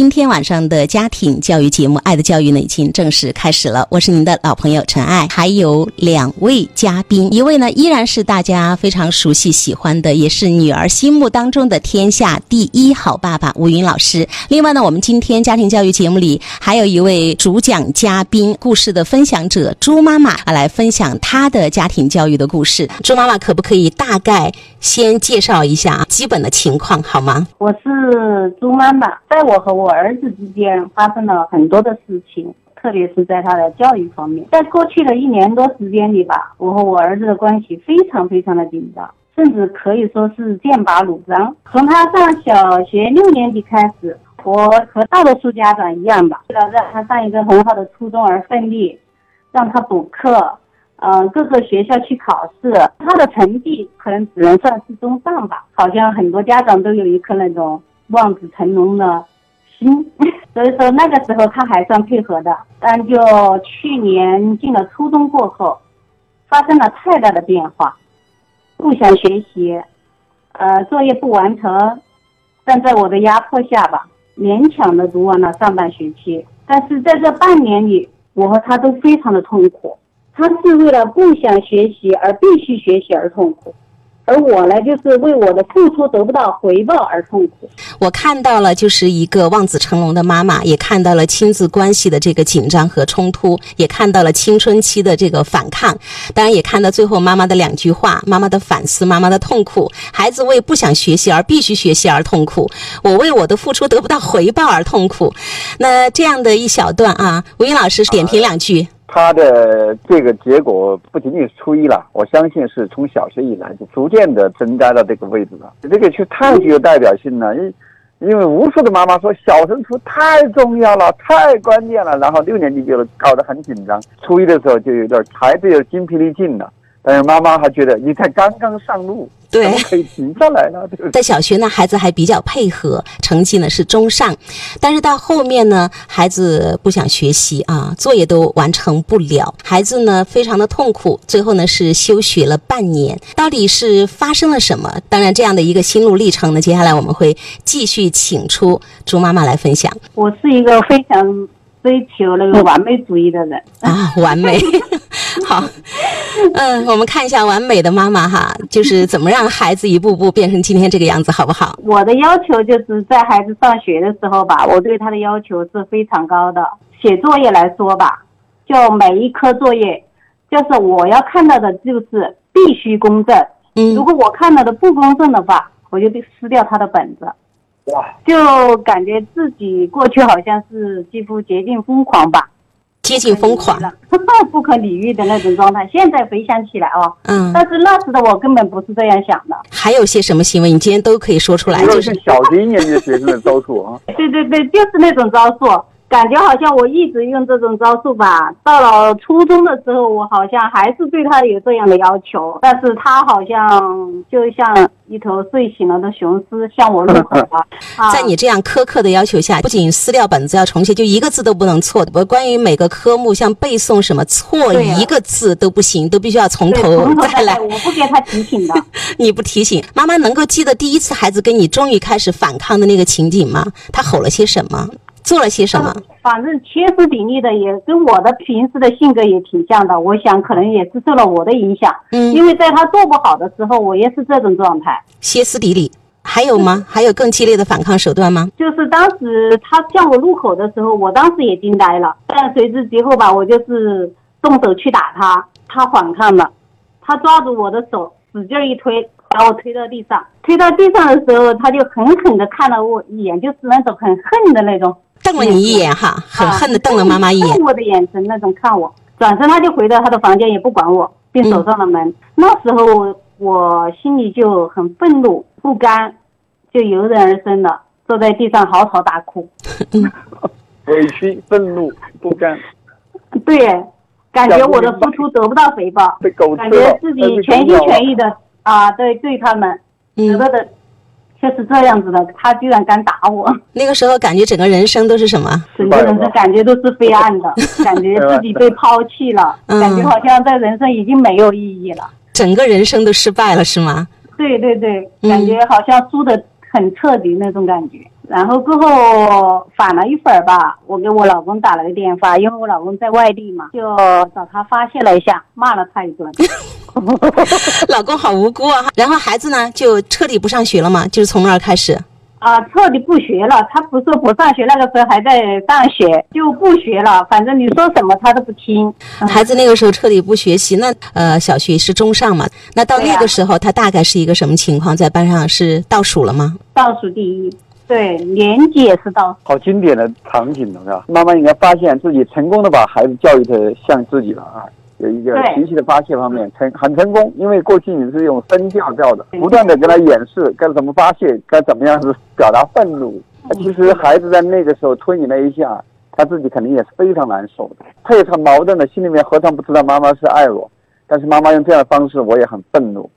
今天晚上的家庭教育节目《爱的教育》呢，已经正式开始了。我是您的老朋友陈爱，还有两位嘉宾，一位呢依然是大家非常熟悉喜欢的，也是女儿心目当中的天下第一好爸爸吴云老师。另外呢，我们今天家庭教育节目里还有一位主讲嘉宾，故事的分享者朱妈妈啊，来分享她的家庭教育的故事。朱妈妈可不可以大概先介绍一下基本的情况好吗？我是朱妈妈，在我和我儿子之间发生了很多的事情，特别是在他的教育方面。在过去的一年多时间里吧，我和我儿子的关系非常非常的紧张，甚至可以说是剑拔弩张。从他上小学六年级开始，我和大多数家长一样吧，为了让他上一个很好的初中而奋力，让他补课，嗯，各个学校去考试。他的成绩可能只能算是中上吧，好像很多家长都有一颗那种望子成龙的。心，所以说那个时候他还算配合的，但就去年进了初中过后，发生了太大的变化，不想学习，呃，作业不完成，但在我的压迫下吧，勉强的读完了上半学期。但是在这半年里，我和他都非常的痛苦，他是为了不想学习而必须学习而痛苦。而我呢，就是为我的付出得不到回报而痛苦。我看到了，就是一个望子成龙的妈妈，也看到了亲子关系的这个紧张和冲突，也看到了青春期的这个反抗，当然也看到最后妈妈的两句话：妈妈的反思，妈妈的痛苦。孩子为不想学习而必须学习而痛苦，我为我的付出得不到回报而痛苦。那这样的一小段啊，吴英老师点评两句。他的这个结果不仅仅是初一了，我相信是从小学以来就逐渐的增加到这个位置了。这个却太具有代表性了，因因为无数的妈妈说小升初太重要了，太关键了，然后六年级就搞得很紧张，初一的时候就有点孩子有筋疲力尽了。但是妈妈还觉得你才刚刚上路，对，可以停下来了。在小学呢，孩子还比较配合，成绩呢是中上，但是到后面呢，孩子不想学习啊，作业都完成不了，孩子呢非常的痛苦，最后呢是休学了半年。到底是发生了什么？当然，这样的一个心路历程呢，接下来我们会继续请出朱妈妈来分享。我是一个非常。追求那个完美主义的人啊，完美 好，嗯，我们看一下完美的妈妈哈，就是怎么让孩子一步步变成今天这个样子，好不好？我的要求就是在孩子上学的时候吧，我对他的要求是非常高的。写作业来说吧，就每一科作业，就是我要看到的就是必须公正。嗯，如果我看到的不公正的话，我就得撕掉他的本子。就感觉自己过去好像是几乎接近疯狂吧，接近疯狂了，不可理喻的那种状态。现在回想起来哦，嗯，但是那时的我根本不是这样想的。还有些什么行为，你今天都可以说出来，就是小学一年级学生的招数啊。对对对，就是那种招数。感觉好像我一直用这种招数吧，到了初中的时候，我好像还是对他有这样的要求，但是他好像就像一头睡醒了的雄狮向我怒吼了。在你这样苛刻的要求下，不仅撕掉本子要重写，就一个字都不能错。我关于每个科目，像背诵什么，错一个字都不行，都必须要从头再来。我不给他提醒的。你不提醒，妈妈能够记得第一次孩子跟你终于开始反抗的那个情景吗？他吼了些什么？做了些什么？反正歇斯底里的，也跟我的平时的性格也挺像的。我想可能也是受了我的影响。嗯，因为在他做不好的时候，我也是这种状态。歇斯底里，还有吗？还有更激烈的反抗手段吗？就是当时他向我入口的时候，我当时也惊呆了。但随之之后吧，我就是动手去打他，他反抗了，他抓住我的手，使劲一推，把我推到地上。推到地上的时候，他就狠狠地看了我一眼，就是那种很恨的那种。瞪了你一眼哈，很恨的瞪了妈妈一眼。恨我的眼神那种看我，转身他就回到他的房间，也不管我，并锁上了门。那时候我心里就很愤怒、不甘，就油然而生了，坐在地上嚎啕大哭。委屈、愤怒、不甘。对，感觉我的付出得不到回报，感觉自己全心全意的啊，对对他们得到的。就是这样子的，他居然敢打我。那个时候感觉整个人生都是什么？整个人生感觉都是灰暗的，感觉自己被抛弃了，感觉好像在人生已经没有意义了。整个人生都失败了，是吗？对对对，感觉好像输的很彻底那种感觉。然后过后缓了一会儿吧，我给我老公打了个电话，因为我老公在外地嘛，就找他发泄了一下，骂了他一顿。老公好无辜啊！然后孩子呢，就彻底不上学了嘛？就是从那儿开始。啊，彻底不学了。他不是不上学，那个时候还在上学，就不学了。反正你说什么他都不听。孩子那个时候彻底不学习，那呃，小学是中上嘛？那到那个时候，他大概是一个什么情况？在班上是倒数了吗？倒数第一，对，年级也是倒数。好经典的场景了，是吧？妈妈应该发现自己成功的把孩子教育的像自己了啊。有一个情绪的发泄方面成很成功，因为过去你是用声调调的，不断的给他演示该怎么发泄，该怎么样子表达愤怒。其实孩子在那个时候推你那一下，他自己肯定也是非常难受的，他也是很矛盾的，心里面何尝不知道妈妈是爱我，但是妈妈用这样的方式，我也很愤怒。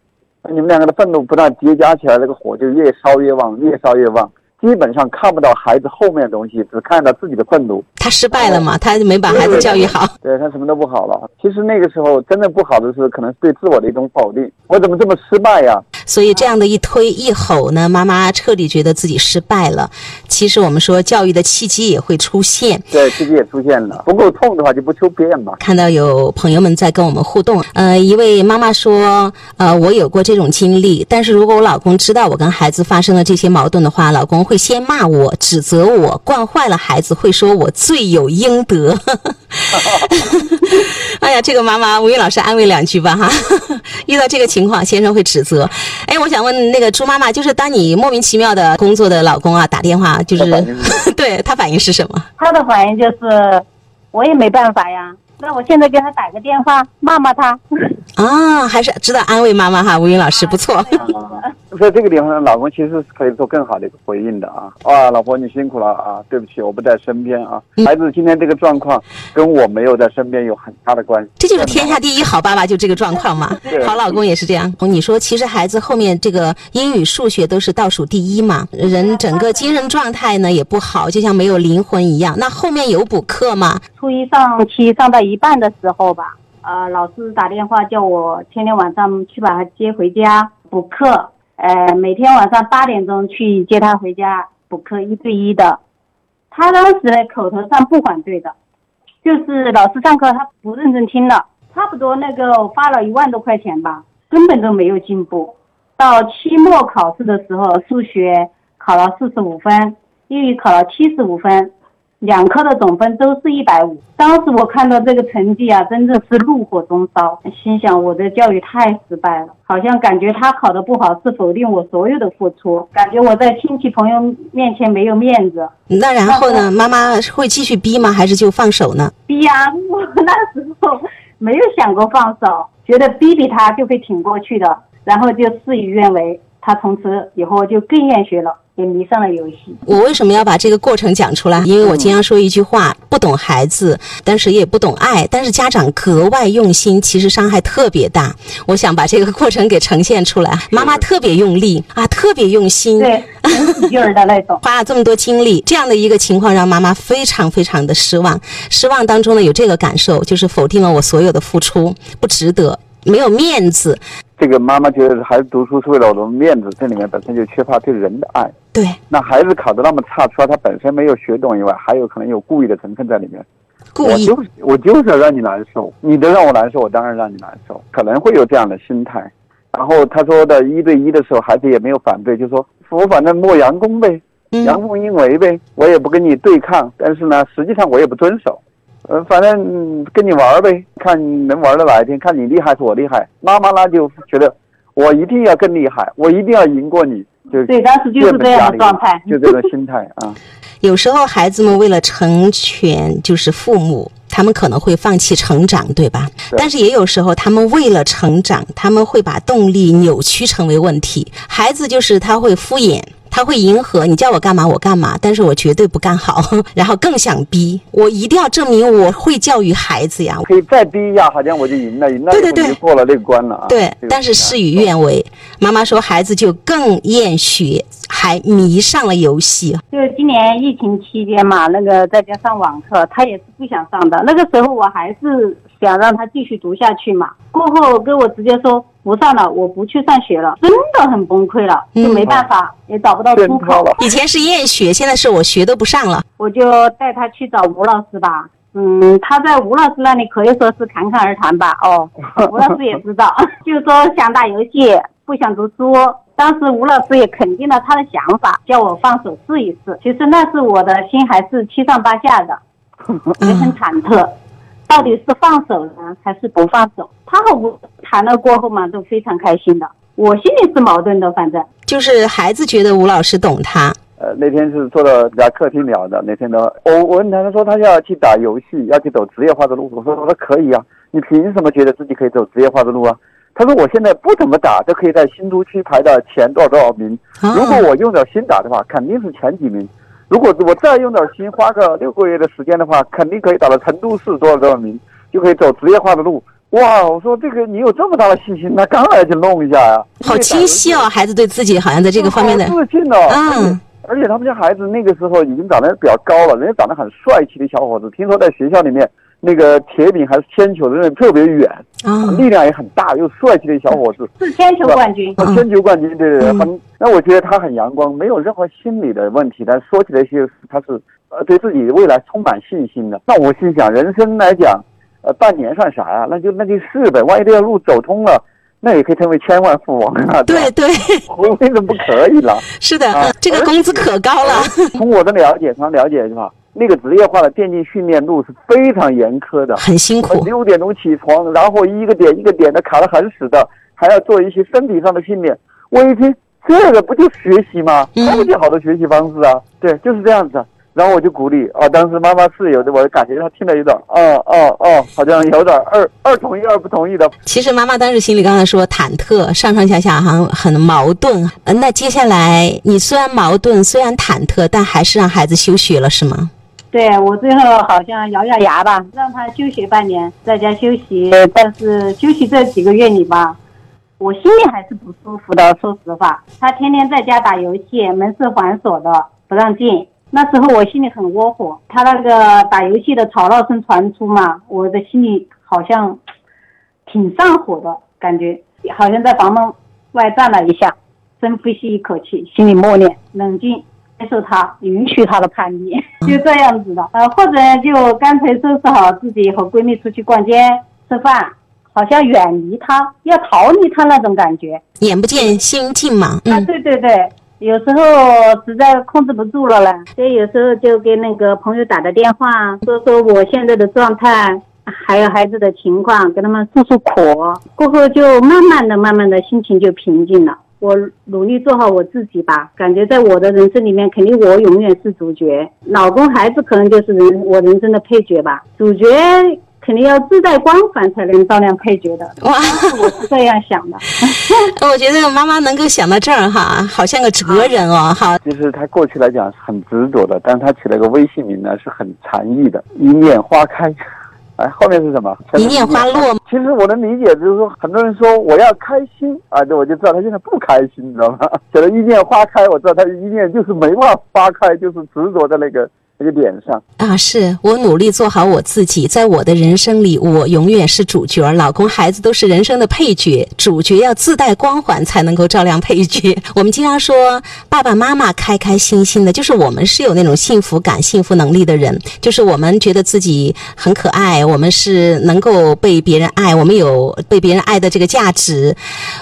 你们两个的愤怒不断叠加起来，这个火就越烧越旺，越烧越旺。基本上看不到孩子后面的东西，只看到自己的愤怒。他失败了嘛？他没把孩子教育好。对他什么都不好了。其实那个时候真的不好的是，可能是对自我的一种否定。我怎么这么失败呀？所以这样的一推一吼呢，妈妈彻底觉得自己失败了。其实我们说教育的契机也会出现。对，契机也出现了。不够痛的话就不求变吧。看到有朋友们在跟我们互动，呃，一位妈妈说，呃，我有过这种经历，但是如果我老公知道我跟孩子发生了这些矛盾的话，老公会。会先骂我、指责我，惯坏了孩子，会说我罪有应得。哎呀，这个妈妈，吴云老师安慰两句吧哈。遇到这个情况，先生会指责。哎，我想问那个朱妈妈，就是当你莫名其妙的工作的老公啊打电话，就是对他反应是什么？他的反应就是，我也没办法呀。那我现在给他打个电话，骂骂他。啊，还是知道安慰妈妈哈，吴云老师不错。在这个地方，老公其实是可以做更好的一个回应的啊！啊，老婆你辛苦了啊！对不起，我不在身边啊。孩子今天这个状况跟我没有在身边有很大的关系。这就是天下第一好爸爸，就这个状况嘛。好老公也是这样。你说，其实孩子后面这个英语、数学都是倒数第一嘛，人整个精神状态呢也不好，就像没有灵魂一样。那后面有补课吗？初一上期上到一半的时候吧，呃，老师打电话叫我天天晚上去把他接回家补课。呃，每天晚上八点钟去接他回家补课，一对一的。他当时呢，口头上不反对的，就是老师上课他不认真听了。差不多那个花了一万多块钱吧，根本都没有进步。到期末考试的时候，数学考了四十五分，英语考了七十五分。两科的总分都是一百五，当时我看到这个成绩啊，真的是怒火中烧，心想我的教育太失败了，好像感觉他考得不好是否定我所有的付出，感觉我在亲戚朋友面前没有面子。那然后呢？妈妈会继续逼吗？还是就放手呢？逼呀！我那时候没有想过放手，觉得逼逼他就会挺过去的，然后就事与愿违，他从此以后就更厌学了。也迷上了游戏。我为什么要把这个过程讲出来？因为我经常说一句话：不懂孩子，但是也不懂爱。但是家长格外用心，其实伤害特别大。我想把这个过程给呈现出来。妈妈特别用力啊，特别用心，对，婴儿的那种，花了这么多精力，这样的一个情况让妈妈非常非常的失望。失望当中呢，有这个感受，就是否定了我所有的付出，不值得，没有面子。这个妈妈觉得孩子读书是为了我的面子，这里面本身就缺乏对人的爱。对，那孩子考得那么差，除了他本身没有学懂以外，还有可能有故意的成分在里面。故意，我就是我就是要让你难受，你的让我难受，我当然让你难受，可能会有这样的心态。然后他说的一对一的时候，孩子也没有反对，就说我反正莫阳功呗，阳奉阴违呗，我也不跟你对抗，但是呢，实际上我也不遵守，呃，反正跟你玩呗，看能玩到哪一天，看你厉害是我厉害。妈妈呢就觉得我一定要更厉害，我一定要赢过你。就对，当时就是这样的状态，就这个心态啊。有时候孩子们为了成全，就是父母，他们可能会放弃成长，对吧？但是也有时候，他们为了成长，他们会把动力扭曲成为问题。孩子就是他会敷衍。他会迎合你叫我干嘛我干嘛，但是我绝对不干好，然后更想逼我一定要证明我会教育孩子呀。可以再逼一下，好像我就赢了，赢了对对对，过了那个关了啊。对，但是事与愿违，妈妈说孩子就更厌学，还迷上了游戏。就是今年疫情期间嘛，那个在家上网课，他也是不想上的。那个时候我还是。想让他继续读下去嘛。过后跟我直接说不上了，我不去上学了，真的很崩溃了，就没办法，也找不到出口。以前是厌学，现在是我学都不上了。我就带他去找吴老师吧。嗯，他在吴老师那里可以说是侃侃而谈吧。哦，吴老师也知道，就是说想打游戏，不想读书。当时吴老师也肯定了他的想法，叫我放手试一试。其实那时我的心还是七上八下的，也很忐忑，到底是放手呢还是不放手？他和我谈了过后嘛，都非常开心的。我心里是矛盾的，反正就是孩子觉得吴老师懂他。呃，那天是坐到人家客厅聊的。那天呢，我我问他，他说他要去打游戏，要去走职业化的路。我说我说可以啊，你凭什么觉得自己可以走职业化的路啊？他说我现在不怎么打，都可以在新都区排到前多少多少名。如果我用点心打的话，肯定是前几名。如果我再用点心，花个六个月的时间的话，肯定可以打到成都市多少多少名，就可以走职业化的路。哇，我说这个你有这么大的信心，那刚来就弄一下呀！好清晰哦，孩子对自己好像在这个方面的自信哦。嗯。而且他们家孩子那个时候已经长得比较高了，人家长得很帅气的小伙子。听说在学校里面，那个铁饼还是铅球的那特别远，力量也很大，又帅气的小伙子。是铅球冠军。铅球冠军，对对对，很。那我觉得他很阳光，没有任何心理的问题。但说起来些，他是呃对自己未来充满信心的。那我心想，人生来讲，呃，半年算啥呀？那就那就试呗，万一这条路走通了。那也可以成为千万富翁啊！对对，我为什么不可以了？是的，这个工资可高了。从我的了解，从了解是吧？那个职业化的电竞训练路是非常严苛的，很辛苦。六点钟起床，然后一个点一个点的卡得很死的，还要做一些身体上的训练。我一听，这个不就学习吗？超级好的学习方式啊！对，就是这样子。然后我就鼓励啊，当时妈妈是有的，我感觉她听了有点，哦哦哦，好像有点二二同意二不同意的。其实妈妈当时心里刚才说忐忑，上上下下好像很矛盾。嗯，那接下来你虽然矛盾，虽然忐忑，但还是让孩子休学了，是吗？对我最后好像咬咬牙吧，让他休学半年，在家休息。但是休息这几个月里吧，我心里还是不舒服的。说实话，他天天在家打游戏，门是反锁的，不让进。那时候我心里很窝火，他那个打游戏的吵闹声传出嘛，我的心里好像挺上火的感觉，好像在房门外站了一下，深呼吸一口气，心里默念：冷静，接受他，允许他的叛逆，就这样子的。呃，或者就干脆收拾好自己，和闺蜜出去逛街、吃饭，好像远离他，要逃离他那种感觉。眼不见心静嘛。啊，对对对。有时候实在控制不住了嘞，所以有时候就给那个朋友打个电话，说说我现在的状态，还有孩子的情况，跟他们诉诉苦。过后就慢慢的、慢慢的心情就平静了。我努力做好我自己吧，感觉在我的人生里面，肯定我永远是主角，老公、孩子可能就是人我人生的配角吧，主角。肯定要自带光环才能照亮配角的，哇！我是这样想的。我觉得妈妈能够想到这儿哈，好像个哲人哦，哈。其实他过去来讲是很执着的，但是他起了个微信名呢，是很禅意的，一念花开。哎，后面是什么？一念花落。其实我能理解，就是说很多人说我要开心啊，对我就知道他现在不开心，你知道吗？写了一念花开，我知道他一念就是没法花开，就是执着的那个。这个点上啊，是我努力做好我自己，在我的人生里，我永远是主角，老公、孩子都是人生的配角。主角要自带光环，才能够照亮配角。我们经常说，爸爸妈妈开开心心的，就是我们是有那种幸福感、幸福能力的人，就是我们觉得自己很可爱，我们是能够被别人爱，我们有被别人爱的这个价值，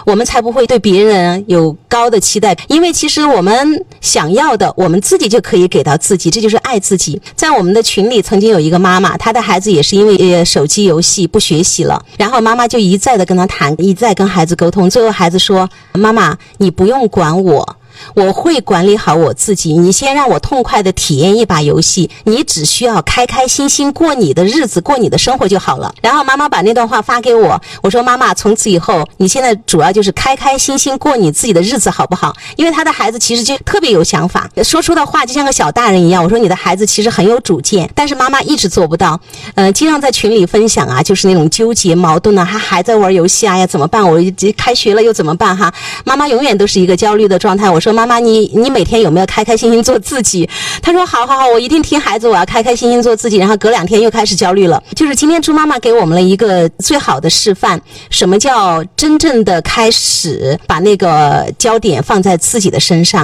我们才不会对别人有高的期待。因为其实我们想要的，我们自己就可以给到自己，这就是爱。自己在我们的群里曾经有一个妈妈，她的孩子也是因为呃手机游戏不学习了，然后妈妈就一再的跟她谈，一再跟孩子沟通，最后孩子说：“妈妈，你不用管我。”我会管理好我自己，你先让我痛快的体验一把游戏，你只需要开开心心过你的日子，过你的生活就好了。然后妈妈把那段话发给我，我说妈妈，从此以后你现在主要就是开开心心过你自己的日子，好不好？因为他的孩子其实就特别有想法，说出的话就像个小大人一样。我说你的孩子其实很有主见，但是妈妈一直做不到。嗯，经常在群里分享啊，就是那种纠结矛盾啊，他还在玩游戏啊，要怎么办？我开学了又怎么办？哈，妈妈永远都是一个焦虑的状态。我说。：“妈妈，你你每天有没有开开心心做自己？”他说：“好好好，我一定听孩子，我要开开心心做自己。”然后隔两天又开始焦虑了。就是今天猪妈妈给我们了一个最好的示范，什么叫真正的开始把那个焦点放在自己的身上。